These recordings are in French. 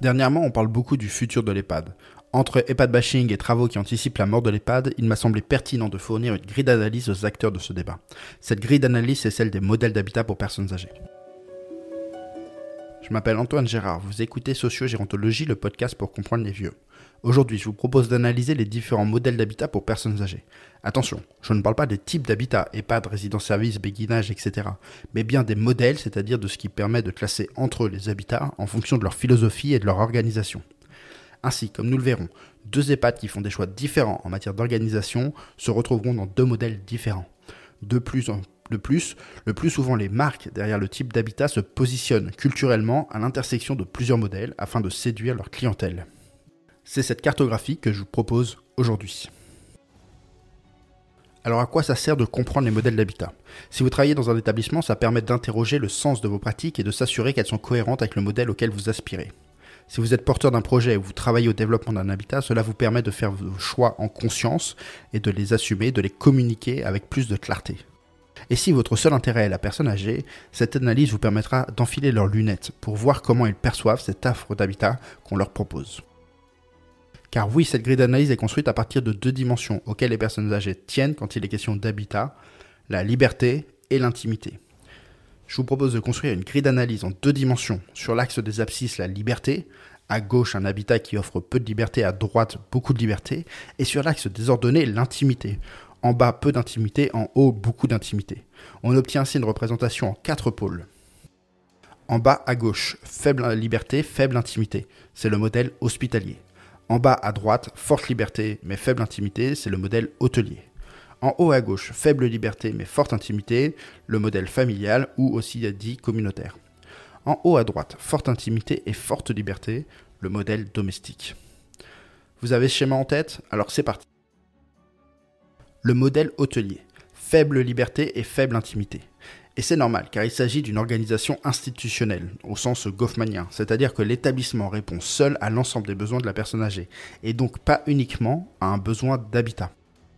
Dernièrement, on parle beaucoup du futur de l'EHPAD. Entre EHPAD bashing et travaux qui anticipent la mort de l'EHPAD, il m'a semblé pertinent de fournir une grille d'analyse aux acteurs de ce débat. Cette grille d'analyse est celle des modèles d'habitat pour personnes âgées. Je m'appelle Antoine Gérard, vous écoutez Sociogérontologie, le podcast pour comprendre les vieux. Aujourd'hui, je vous propose d'analyser les différents modèles d'habitat pour personnes âgées. Attention, je ne parle pas des types d'habitat, EHPAD, résidence-service, béguinage, etc., mais bien des modèles, c'est-à-dire de ce qui permet de classer entre eux les habitats en fonction de leur philosophie et de leur organisation. Ainsi, comme nous le verrons, deux EHPAD qui font des choix différents en matière d'organisation se retrouveront dans deux modèles différents. De plus, en, plus, le plus souvent les marques derrière le type d'habitat se positionnent culturellement à l'intersection de plusieurs modèles afin de séduire leur clientèle. C'est cette cartographie que je vous propose aujourd'hui. Alors à quoi ça sert de comprendre les modèles d'habitat? Si vous travaillez dans un établissement, ça permet d'interroger le sens de vos pratiques et de s'assurer qu'elles sont cohérentes avec le modèle auquel vous aspirez. Si vous êtes porteur d'un projet ou vous travaillez au développement d'un habitat, cela vous permet de faire vos choix en conscience et de les assumer, de les communiquer avec plus de clarté. Et si votre seul intérêt est la personne âgée, cette analyse vous permettra d'enfiler leurs lunettes pour voir comment ils perçoivent cette offre d'habitat qu'on leur propose. Car oui, cette grille d'analyse est construite à partir de deux dimensions auxquelles les personnes âgées tiennent quand il est question d'habitat, la liberté et l'intimité je vous propose de construire une grille d'analyse en deux dimensions. Sur l'axe des abscisses, la liberté, à gauche un habitat qui offre peu de liberté, à droite beaucoup de liberté, et sur l'axe désordonné, l'intimité. En bas, peu d'intimité, en haut, beaucoup d'intimité. On obtient ainsi une représentation en quatre pôles. En bas à gauche, faible liberté, faible intimité. C'est le modèle hospitalier. En bas à droite, forte liberté mais faible intimité, c'est le modèle hôtelier. En haut à gauche, faible liberté mais forte intimité, le modèle familial ou aussi dit communautaire. En haut à droite, forte intimité et forte liberté, le modèle domestique. Vous avez ce schéma en tête? Alors c'est parti. Le modèle hôtelier. Faible liberté et faible intimité. Et c'est normal, car il s'agit d'une organisation institutionnelle, au sens goffmanien, c'est-à-dire que l'établissement répond seul à l'ensemble des besoins de la personne âgée, et donc pas uniquement à un besoin d'habitat.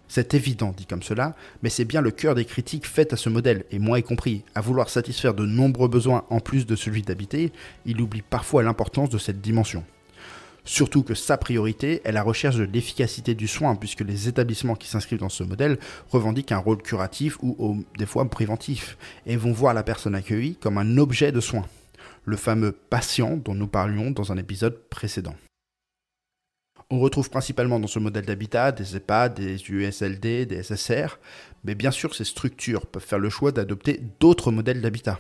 C'est évident dit comme cela, mais c'est bien le cœur des critiques faites à ce modèle, et moi y compris, à vouloir satisfaire de nombreux besoins en plus de celui d'habiter, il oublie parfois l'importance de cette dimension. Surtout que sa priorité est la recherche de l'efficacité du soin, puisque les établissements qui s'inscrivent dans ce modèle revendiquent un rôle curatif ou des fois préventif, et vont voir la personne accueillie comme un objet de soin, le fameux patient dont nous parlions dans un épisode précédent. On retrouve principalement dans ce modèle d'habitat des EHPAD, des USLD, des SSR, mais bien sûr ces structures peuvent faire le choix d'adopter d'autres modèles d'habitat.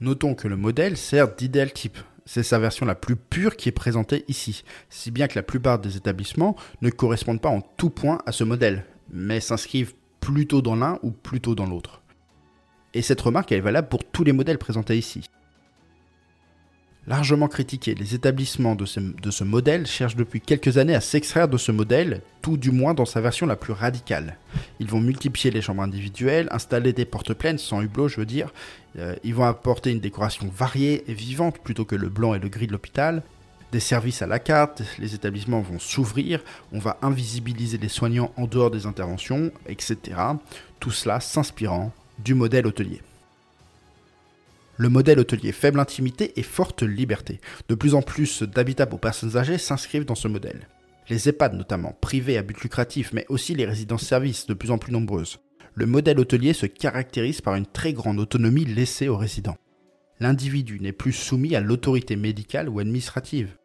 Notons que le modèle sert d'idéal type. C'est sa version la plus pure qui est présentée ici, si bien que la plupart des établissements ne correspondent pas en tout point à ce modèle, mais s'inscrivent plutôt dans l'un ou plutôt dans l'autre. Et cette remarque est valable pour tous les modèles présentés ici largement critiqué. Les établissements de ce, modèle cherchent depuis quelques années à s'extraire de ce modèle, tout du moins dans sa version la plus radicale. Ils vont multiplier les chambres individuelles, installer des portes pleines, sans hublot je veux dire. Euh, ils vont apporter une décoration variée et vivante plutôt que le blanc et le gris de l'hôpital. Des services à la carte, les établissements vont s'ouvrir, on va invisibiliser les soignants en dehors des interventions, etc. Tout cela s'inspirant du modèle hôtelier. Le modèle hôtelier faible intimité et forte liberté. De plus en plus d'habitats pour personnes âgées s'inscrivent dans ce modèle. Les EHPAD notamment, privés à but lucratif, mais aussi les résidences-services de plus en plus nombreuses. Le modèle hôtelier se caractérise par une très grande autonomie laissée aux résidents. L'individu n'est plus soumis à l'autorité médicale ou administrative.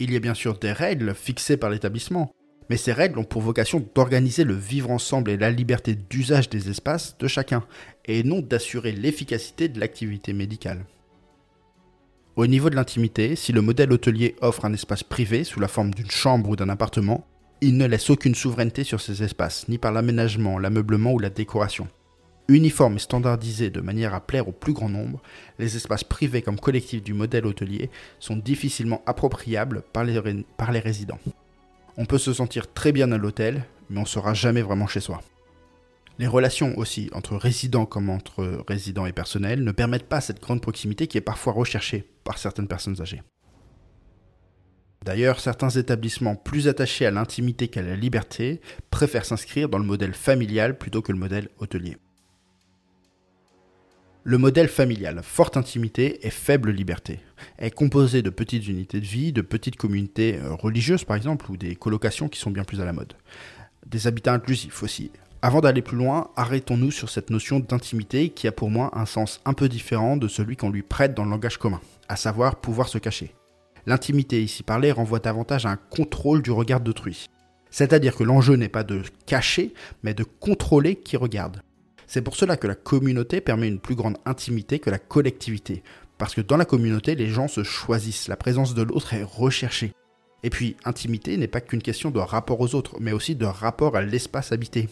Il y a bien sûr des règles fixées par l'établissement, mais ces règles ont pour vocation d'organiser le vivre ensemble et la liberté d'usage des espaces de chacun, et non d'assurer l'efficacité de l'activité médicale. Au niveau de l'intimité, si le modèle hôtelier offre un espace privé sous la forme d'une chambre ou d'un appartement, il ne laisse aucune souveraineté sur ces espaces, ni par l'aménagement, l'ameublement ou la décoration. Uniforme et standardisé de manière à plaire au plus grand nombre, les espaces privés comme collectifs du modèle hôtelier sont difficilement appropriables par les, par les résidents. On peut se sentir très bien à l'hôtel, mais on ne sera jamais vraiment chez soi. Les relations aussi entre résidents comme entre résidents et personnels ne permettent pas cette grande proximité qui est parfois recherchée par certaines personnes âgées. D'ailleurs, certains établissements plus attachés à l'intimité qu'à la liberté préfèrent s'inscrire dans le modèle familial plutôt que le modèle hôtelier. Le modèle familial, forte intimité et faible liberté, est composé de petites unités de vie, de petites communautés euh, religieuses par exemple, ou des colocations qui sont bien plus à la mode. Des habitats inclusifs aussi. Avant d'aller plus loin, arrêtons-nous sur cette notion d'intimité qui a pour moi un sens un peu différent de celui qu'on lui prête dans le langage commun, à savoir pouvoir se cacher. L'intimité ici parlée renvoie davantage à un contrôle du regard d'autrui. C'est-à-dire que l'enjeu n'est pas de cacher, mais de contrôler qui regarde. C'est pour cela que la communauté permet une plus grande intimité que la collectivité. Parce que dans la communauté, les gens se choisissent, la présence de l'autre est recherchée. Et puis, intimité n'est pas qu'une question de rapport aux autres, mais aussi de rapport à l'espace habité,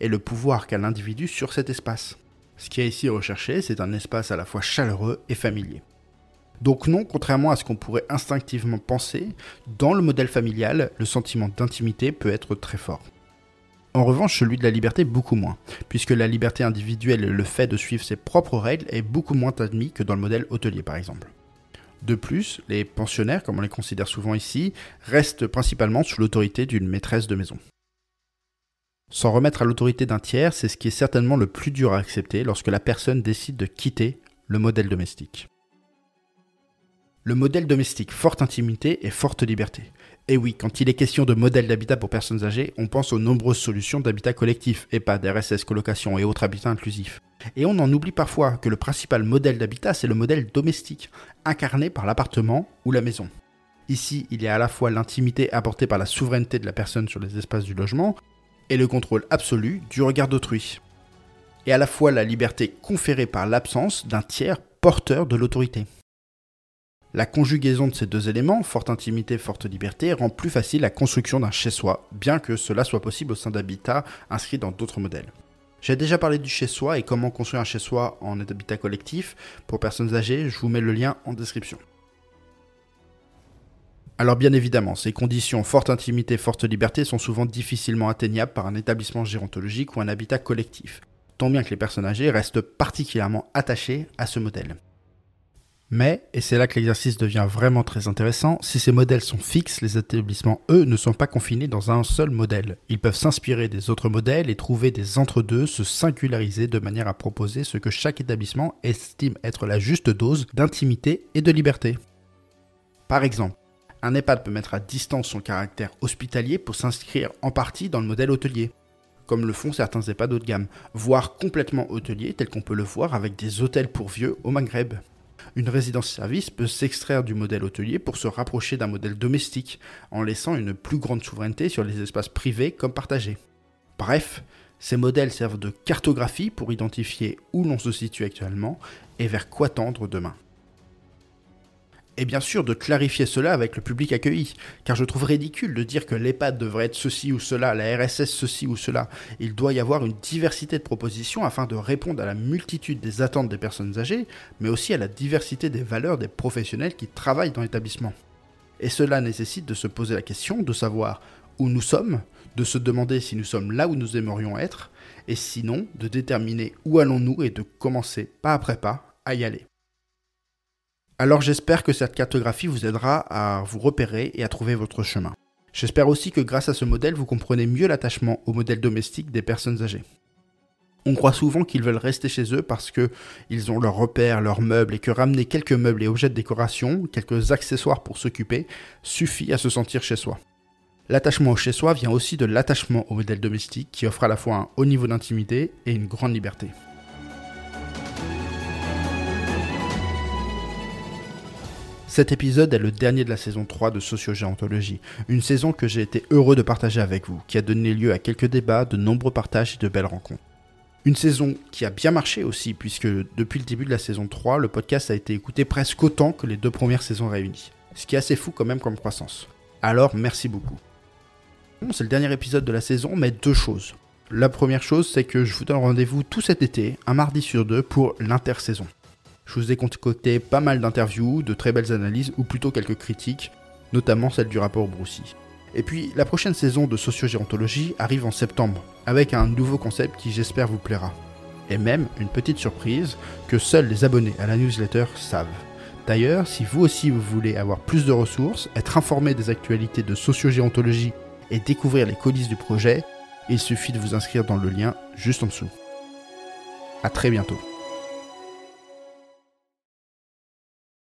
et le pouvoir qu'a l'individu sur cet espace. Ce qui est ici recherché, c'est un espace à la fois chaleureux et familier. Donc non, contrairement à ce qu'on pourrait instinctivement penser, dans le modèle familial, le sentiment d'intimité peut être très fort. En revanche, celui de la liberté beaucoup moins, puisque la liberté individuelle et le fait de suivre ses propres règles est beaucoup moins admis que dans le modèle hôtelier par exemple. De plus, les pensionnaires, comme on les considère souvent ici, restent principalement sous l'autorité d'une maîtresse de maison. S'en remettre à l'autorité d'un tiers, c'est ce qui est certainement le plus dur à accepter lorsque la personne décide de quitter le modèle domestique. Le modèle domestique, forte intimité et forte liberté. Et oui, quand il est question de modèle d'habitat pour personnes âgées, on pense aux nombreuses solutions d'habitat collectif, EHPAD, RSS, colocation et autres habitats inclusifs. Et on en oublie parfois que le principal modèle d'habitat, c'est le modèle domestique, incarné par l'appartement ou la maison. Ici, il y a à la fois l'intimité apportée par la souveraineté de la personne sur les espaces du logement, et le contrôle absolu du regard d'autrui. Et à la fois la liberté conférée par l'absence d'un tiers porteur de l'autorité. La conjugaison de ces deux éléments, forte intimité, forte liberté, rend plus facile la construction d'un chez-soi, bien que cela soit possible au sein d'habitats inscrits dans d'autres modèles. J'ai déjà parlé du chez-soi et comment construire un chez-soi en habitat collectif. Pour personnes âgées, je vous mets le lien en description. Alors bien évidemment, ces conditions forte intimité, forte liberté sont souvent difficilement atteignables par un établissement gérontologique ou un habitat collectif, tant bien que les personnes âgées restent particulièrement attachées à ce modèle. Mais, et c'est là que l'exercice devient vraiment très intéressant, si ces modèles sont fixes, les établissements, eux, ne sont pas confinés dans un seul modèle. Ils peuvent s'inspirer des autres modèles et trouver des entre-deux, se singulariser de manière à proposer ce que chaque établissement estime être la juste dose d'intimité et de liberté. Par exemple, un EHPAD peut mettre à distance son caractère hospitalier pour s'inscrire en partie dans le modèle hôtelier, comme le font certains EHPAD haut de gamme, voire complètement hôtelier tel qu'on peut le voir avec des hôtels pour vieux au Maghreb une résidence-service peut s'extraire du modèle hôtelier pour se rapprocher d'un modèle domestique, en laissant une plus grande souveraineté sur les espaces privés comme partagés. Bref, ces modèles servent de cartographie pour identifier où l'on se situe actuellement et vers quoi tendre demain et bien sûr de clarifier cela avec le public accueilli, car je trouve ridicule de dire que l'EHPAD devrait être ceci ou cela, la RSS ceci ou cela. Il doit y avoir une diversité de propositions afin de répondre à la multitude des attentes des personnes âgées, mais aussi à la diversité des valeurs des professionnels qui travaillent dans l'établissement. Et cela nécessite de se poser la question de savoir où nous sommes, de se demander si nous sommes là où nous aimerions être, et sinon de déterminer où allons-nous et de commencer pas après pas à y aller. Alors j'espère que cette cartographie vous aidera à vous repérer et à trouver votre chemin. J'espère aussi que grâce à ce modèle, vous comprenez mieux l'attachement au modèle domestique des personnes âgées. On croit souvent qu'ils veulent rester chez eux parce qu'ils ont leurs repères, leurs meubles et que ramener quelques meubles et objets de décoration, quelques accessoires pour s'occuper, suffit à se sentir chez soi. L'attachement au chez soi vient aussi de l'attachement au modèle domestique qui offre à la fois un haut niveau d'intimité et une grande liberté. Cet épisode est le dernier de la saison 3 de Sociogéontologie, une saison que j'ai été heureux de partager avec vous, qui a donné lieu à quelques débats, de nombreux partages et de belles rencontres. Une saison qui a bien marché aussi, puisque depuis le début de la saison 3, le podcast a été écouté presque autant que les deux premières saisons réunies. Ce qui est assez fou quand même comme croissance. Alors merci beaucoup. c'est le dernier épisode de la saison, mais deux choses. La première chose, c'est que je vous donne rendez-vous tout cet été, un mardi sur deux, pour l'intersaison. Je vous ai concocté pas mal d'interviews, de très belles analyses, ou plutôt quelques critiques, notamment celle du rapport Broussy. Et puis, la prochaine saison de Sociogérontologie arrive en septembre, avec un nouveau concept qui j'espère vous plaira. Et même une petite surprise que seuls les abonnés à la newsletter savent. D'ailleurs, si vous aussi vous voulez avoir plus de ressources, être informé des actualités de sociogéontologie et découvrir les coulisses du projet, il suffit de vous inscrire dans le lien juste en dessous. A très bientôt.